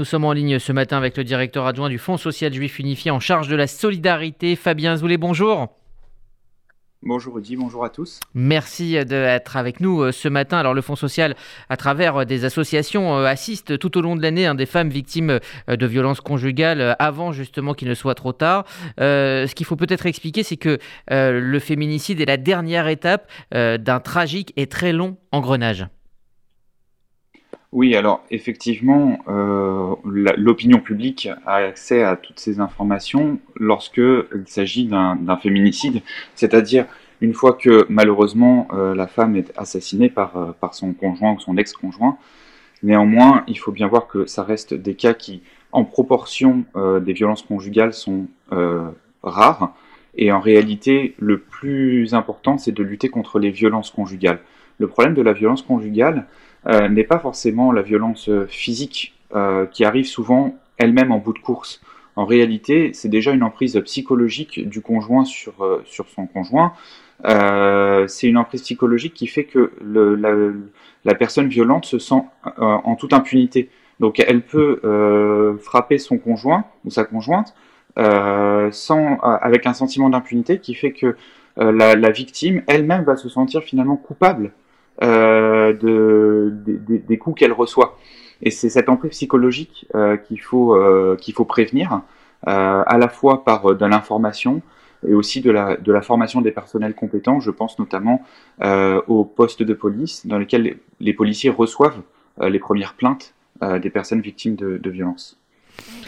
nous sommes en ligne ce matin avec le directeur adjoint du Fonds social juif unifié en charge de la solidarité, Fabien Zoulet. Bonjour. Bonjour Rudy, bonjour à tous. Merci d'être avec nous euh, ce matin. Alors le Fonds social, à travers euh, des associations, euh, assiste tout au long de l'année hein, des femmes victimes de violences conjugales avant justement qu'il ne soit trop tard. ce qu'il faut peut-être expliquer, c'est que le féminicide est la dernière étape d'un tragique et très long engrenage. Oui, alors effectivement, l'opinion publique a accès à toutes ces informations lorsqu'il s'agit d'un féminicide, c'est-à-dire une fois que malheureusement euh, la femme est assassinée par, euh, par son conjoint ou son ex-conjoint. Néanmoins, il faut bien voir que ça reste des cas qui, en proportion euh, des violences conjugales, sont rares. Et en réalité, le plus important, c'est de lutter contre les violences conjugales. Le problème de la violence conjugale n'est pas forcément la violence physique qui arrive souvent elle-même en bout de course. En réalité, c'est déjà une emprise psychologique du conjoint sur, sur son conjoint. Euh, c'est une emprise psychologique qui fait que la, personne violente se sent euh, en toute impunité. Donc elle peut euh, frapper son conjoint ou sa conjointe sans, avec un sentiment d'impunité qui fait que la, victime elle-même va se sentir finalement coupable de, des coups qu'elle reçoit. Et c'est cette emprise psychologique qu'il faut, qu'il faut prévenir, à la fois par de l'information, et aussi de la, de la formation des personnels compétents. Je pense notamment euh, aux postes de police dans lesquels les, policiers reçoivent euh, les premières plaintes euh, des personnes victimes de, de violences.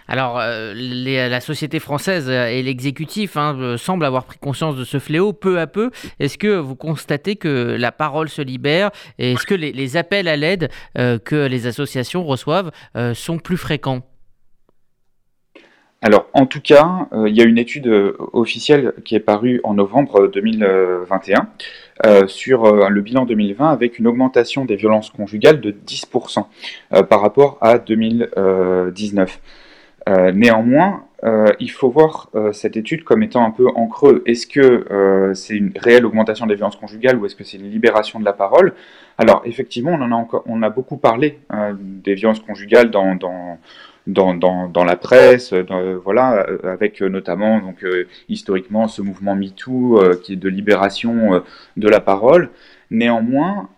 Alors, la société française et l'exécutif hein, semblent avoir pris conscience de ce fléau peu à peu. Est-ce que vous constatez que la parole se libère et est-ce que les, appels à l'aide que les associations reçoivent sont plus fréquents? Alors, en tout cas, euh, il y a une étude euh, officielle qui est parue en novembre 2021 euh, sur le bilan 2020 avec une augmentation des violences conjugales de 10% par rapport à 2019. néanmoins, il faut voir cette étude comme étant un peu en creux. Est-ce que c'est une réelle augmentation des violences conjugales ou est-ce que c'est une libération de la parole? Alors, effectivement, on, en a encore, on a beaucoup parlé des violences conjugales dans dans, la presse, voilà, avec notamment donc euh, historiquement ce mouvement MeToo euh, qui est de libération euh, de la parole. Néanmoins,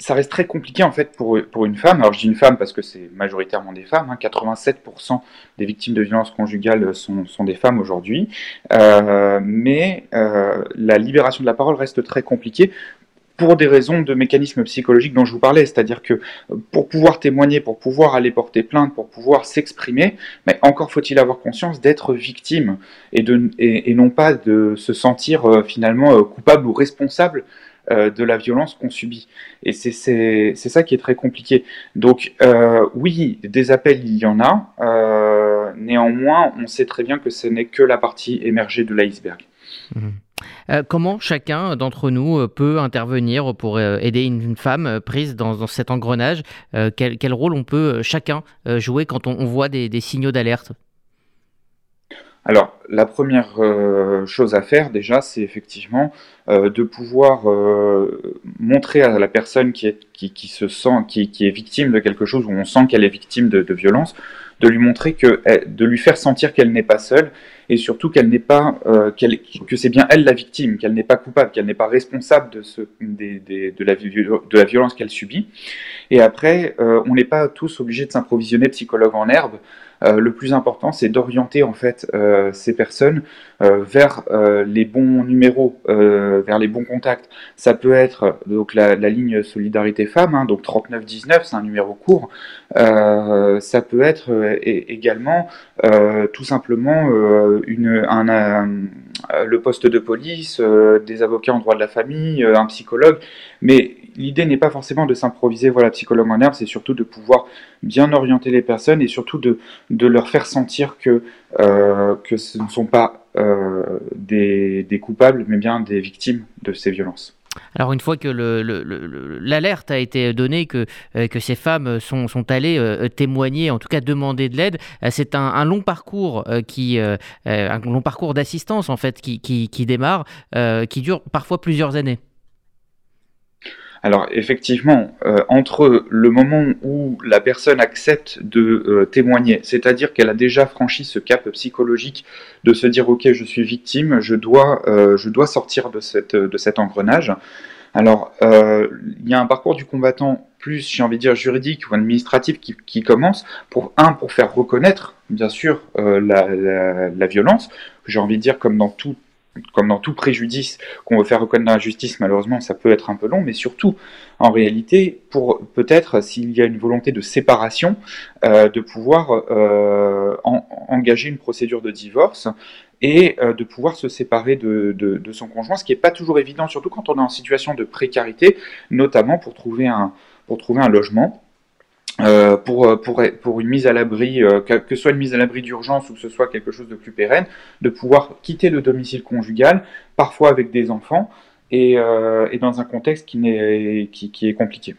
ça reste très compliqué en fait pour, pour une femme. Alors je dis une femme parce que c'est majoritairement des femmes. Hein, 87% des victimes de violences conjugales sont, sont des femmes aujourd'hui. Euh, mais euh, la libération de la parole reste très compliquée pour des raisons de mécanismes psychologiques dont je vous parlais, c'est-à-dire que pour pouvoir témoigner, pour pouvoir aller porter plainte, pour pouvoir s'exprimer, mais encore faut-il avoir conscience d'être victime et, non pas de se sentir euh, finalement euh, coupable ou responsable euh, de la violence qu'on subit. Et c'est ça qui est très compliqué. Donc oui, des appels, il y en a. néanmoins, on sait très bien que ce n'est que la partie émergée de l'iceberg. Mmh. Euh, comment chacun d'entre nous euh, peut intervenir pour euh, aider une femme prise dans, cet engrenage quel, rôle on peut chacun jouer quand on, voit des, signaux d'alerte? Alors, la première chose à faire déjà, c'est effectivement de pouvoir montrer à la personne qui, est, se sent, qui, est victime de quelque chose, où on sent qu'elle est victime de, violence, de lui montrer que, de lui faire sentir qu'elle n'est pas seule et surtout qu'elle n'est pas, euh, que c'est bien elle la victime, qu'elle n'est pas coupable, qu'elle n'est pas responsable de, la, de la violence qu'elle subit. Et après, euh, on n'est pas tous obligés de s'improvisionner psychologue en herbe. Euh, le plus important, c'est d'orienter en fait euh, ces personnes euh, vers les bons numéros, vers les bons contacts. Ça peut être donc la, ligne Solidarité Femmes, hein, donc 3919, c'est un numéro court. ça peut être également tout simplement le poste de police, des avocats en droit de la famille, un psychologue, mais l'idée n'est pas forcément de s'improviser voilà, psychologue en herbe, c'est surtout de pouvoir bien orienter les personnes et surtout de, leur faire sentir que, euh, que ce ne sont pas euh, des, coupables, mais bien des victimes de ces violences. Alors une fois que l'alerte a été donnée, que, euh, ces femmes sont, allées témoigner, en tout cas demander de l'aide, c'est un, long parcours qui, un long parcours d'assistance en fait qui démarre, qui dure parfois plusieurs années. Alors effectivement, euh, entre le moment où la personne accepte de euh, témoigner, c'est-à-dire qu'elle a déjà franchi ce cap psychologique de se dire ok je suis victime, je dois, euh, je dois sortir de, cet engrenage. Alors il y a un parcours du combattant plus, j'ai envie de dire, juridique ou administratif qui, commence pour un pour faire reconnaître bien sûr la, violence. J'ai envie de dire comme dans tout comme dans tout préjudice qu'on veut faire reconnaître dans la justice, malheureusement, ça peut être un peu long, mais surtout, en réalité, pour peut-être, s'il y a une volonté de séparation, euh, de pouvoir euh, en, engager une procédure de divorce et euh, de pouvoir se séparer de, son conjoint, ce qui n'est pas toujours évident, surtout quand on est en situation de précarité, notamment pour trouver un logement. Euh, pour, euh, pour, pour, une mise à l'abri, euh, que, que, ce soit une mise à l'abri d'urgence ou que ce soit quelque chose de plus pérenne, de pouvoir quitter le domicile conjugal, parfois avec des enfants, et, euh, et dans un contexte qui, qui, qui est compliqué.